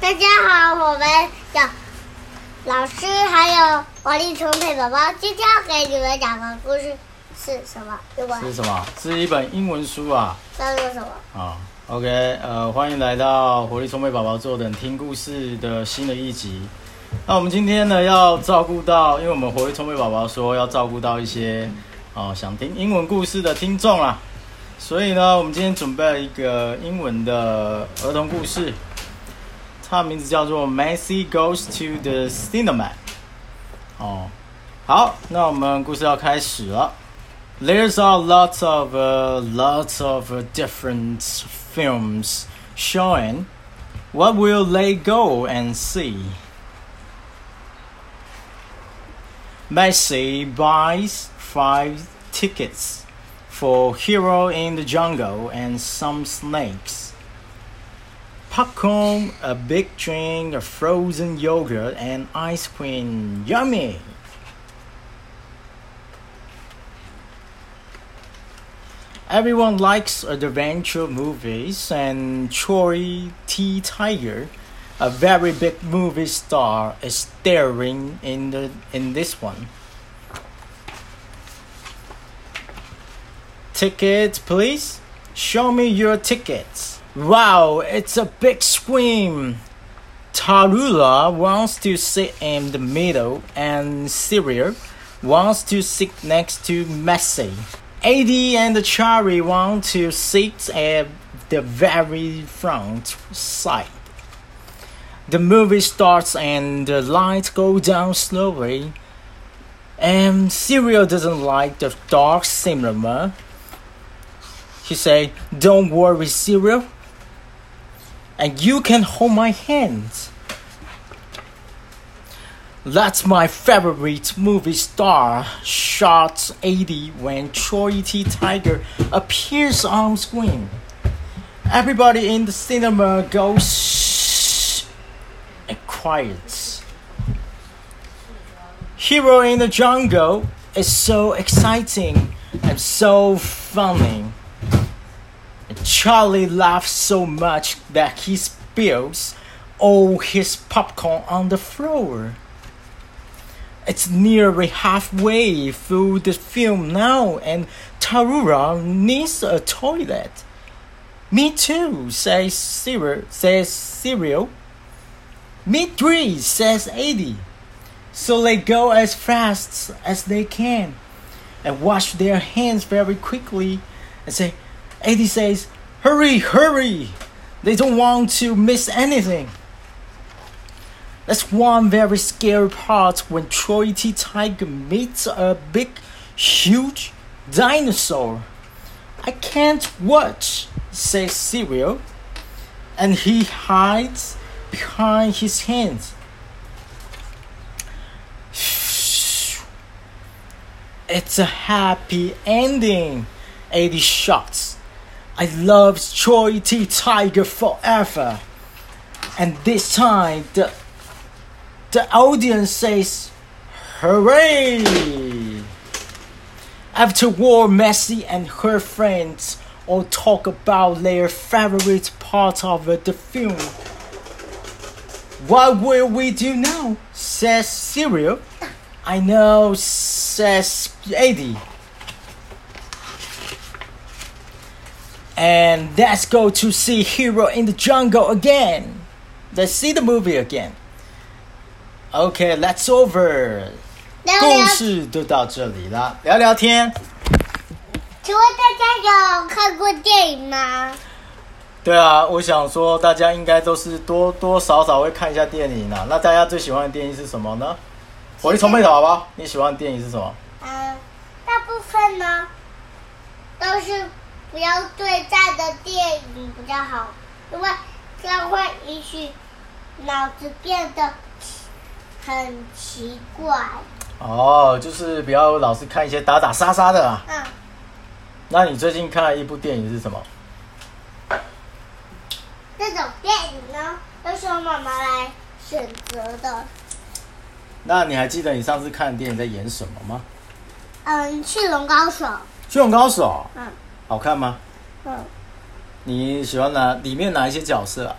大家好，我们有老师还有王力充沛宝宝。今天要给你们讲的故事是什么？是什么？是一本英文书啊。叫做什么？啊，OK，呃，欢迎来到活力充沛宝宝坐等听故事的新的一集。那我们今天呢，要照顾到，因为我们活力充沛宝宝说要照顾到一些哦想听英文故事的听众啦，所以呢，我们今天准备了一个英文的儿童故事，它的名字叫做《Messi Goes to the Cinema》。哦，好，那我们故事要开始了。There's a lot of uh, lots of uh, different films showing. What will they go and see? Messi buys five tickets for Hero in the Jungle and some snakes. Popcorn, a big drink, a frozen yogurt, and ice cream. Yummy! Everyone likes adventure movies, and Troy T. Tiger, a very big movie star, is starring in the in this one. Tickets, please. Show me your tickets. Wow, it's a big scream. Tarula wants to sit in the middle, and Syria wants to sit next to Messi. AD and Charlie want to sit at the very front side. The movie starts and the lights go down slowly. And Serial doesn't like the dark cinema. He say, "Don't worry, Serial. And you can hold my hands." That's my favorite movie star, shot 80 when Troy T. Tiger appears on screen. Everybody in the cinema goes and quiet. Hero in the Jungle is so exciting and so funny. Charlie laughs so much that he spills all his popcorn on the floor. It's nearly halfway through the film now, and Tarura needs a toilet. Me too, says Cyril. Says Cyril. Me three, says Eddie. So they go as fast as they can, and wash their hands very quickly, and say, Eddie says, "Hurry, hurry! They don't want to miss anything." That's one very scary part when Troy T. Tiger meets a big, huge dinosaur. I can't watch, says Cyril, and he hides behind his hands. It's a happy ending, Eddie shouts. I love Troy T. Tiger forever. And this time, the the audience says, Hooray! After war, Messi and her friends all talk about their favorite part of the film. What will we do now? says Cyril. I know, says Eddie. And let's go to see Hero in the Jungle again. Let's see the movie again. OK, that's over. 聊故，事就到这里了，聊聊天。请问大家有看过电影吗？对啊，我想说大家应该都是多多少少会看一下电影啊。那大家最喜欢的电影是什么呢？我去重配好不好？你喜欢的电影是什么？嗯，大部分呢都是不要对战的电影比较好，因为这样会允许脑子变得很奇怪。哦，就是不要老是看一些打打杀杀的啊。嗯，那你最近看了一部电影是什么？这种电影呢，都是我妈妈来选择的。那你还记得你上次看的电影在演什么吗？嗯，驯龙高手。《驯龙高手》嗯好看吗？嗯，你喜欢哪里面哪一些角色啊？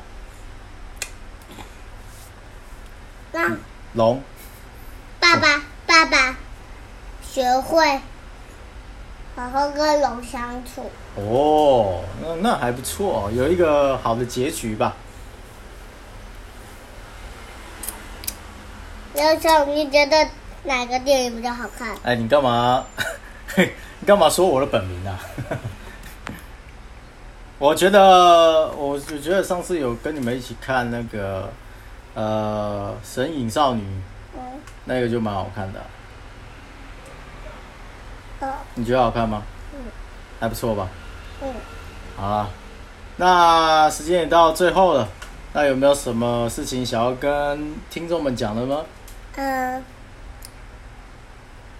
让龙爸爸爸爸学会好好跟龙相处。哦，那那还不错，有一个好的结局吧。刘总，你觉得哪个电影比较好看？哎，你干嘛？你干嘛说我的本名啊？我觉得，我我觉得上次有跟你们一起看那个呃《神隐少女》，嗯，那个就蛮好看的。哦，你觉得好看吗？嗯还不错吧？嗯，好啦，那时间也到最后了，那有没有什么事情想要跟听众们讲的吗？嗯，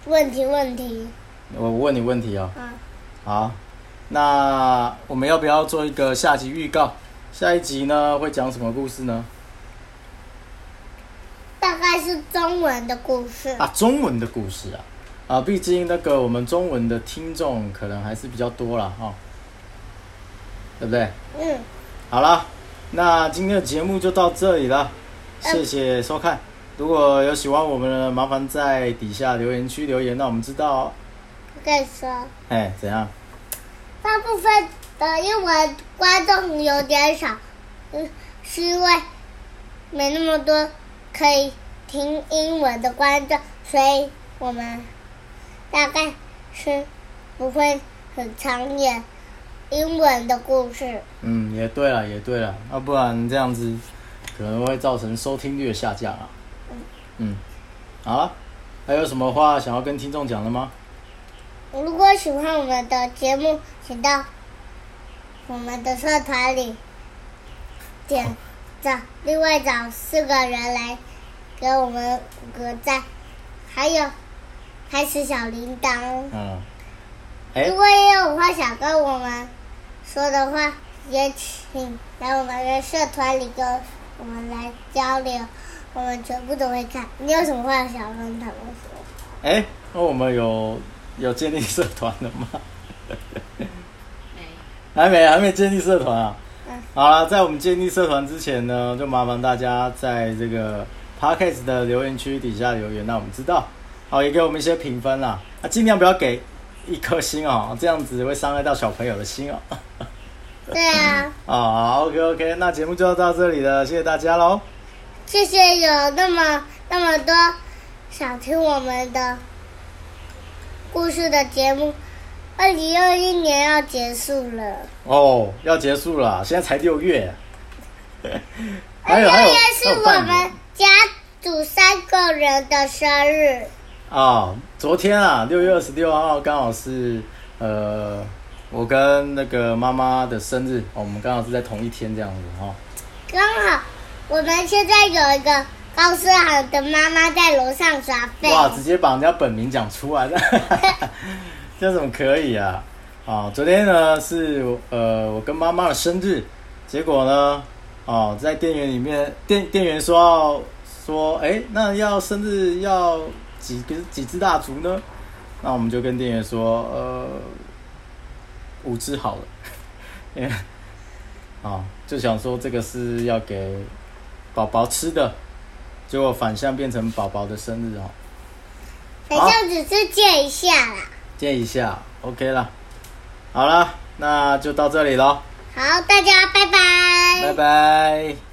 问题问题，我问你问题啊。嗯，好，那我们要不要做一个下集预告？下一集呢会讲什么故事呢？大概是中文的故事。啊，中文的故事啊，啊，毕竟那个我们中文的听众可能还是比较多了，哈、对不对？嗯，好了，那今天的节目就到这里了，嗯谢谢收看。如果有喜欢我们的，麻烦在底下留言区留言，让我们知道哦。我跟你说，哎，怎样？大部分的英文观众有点少，嗯，是因为没那么多可以听英文的观众，所以我们大概是不会很常演英文的故事。嗯，也对了，也对了，要、不然这样子可能会造成收听率的下降啊。嗯，好了，还有什么话想要跟听众讲的吗？如果喜欢我们的节目，请到我们的社团里点赞，另外找四个人来给我们五个赞，还有开始小铃铛。如，果也有话想跟我们说的话，也请来我们的社团里跟我们来交流，我们全部都会看。你有什么话想跟他们说？哎，那我们有有建立社团了吗？没还没，还没建立社团啊。嗯好了，在我们建立社团之前呢，就麻烦大家在这个 podcast 的留言区底下留言，让我们知道。好，也给我们一些评分啦。啊，尽量不要给一颗星哦，这样子会伤害到小朋友的心哦。对啊。啊，好，OK OK，那节目就到这里了，谢谢大家喽。谢谢有那么那么多想听我们的故事的节目。二零二一年要结束了，哦，要结束了，现在才六月。还有二还有月是我们家族三个人的生日。啊，昨天啊，六月二十六号刚好是呃，我跟那个妈妈的生日，哦我们刚好是在同一天这样子哦。刚好我们现在有一个高思涵的妈妈在楼上耍废。哇，直接把人家本名讲出来了，这怎么可以啊？啊，昨天呢是呃我跟妈妈的生日，结果呢，哦，在店员里面，店店员说要说，哎，那要生日要几个几支蜡烛呢？那我们就跟店员说，呃，五支好了，因为啊，就想说这个是要给宝宝吃的，结果反向变成宝宝的生日哦。反正只是借一下啦。借一下，OK 了。好了，那就到这里喽，好，大家拜拜。拜拜。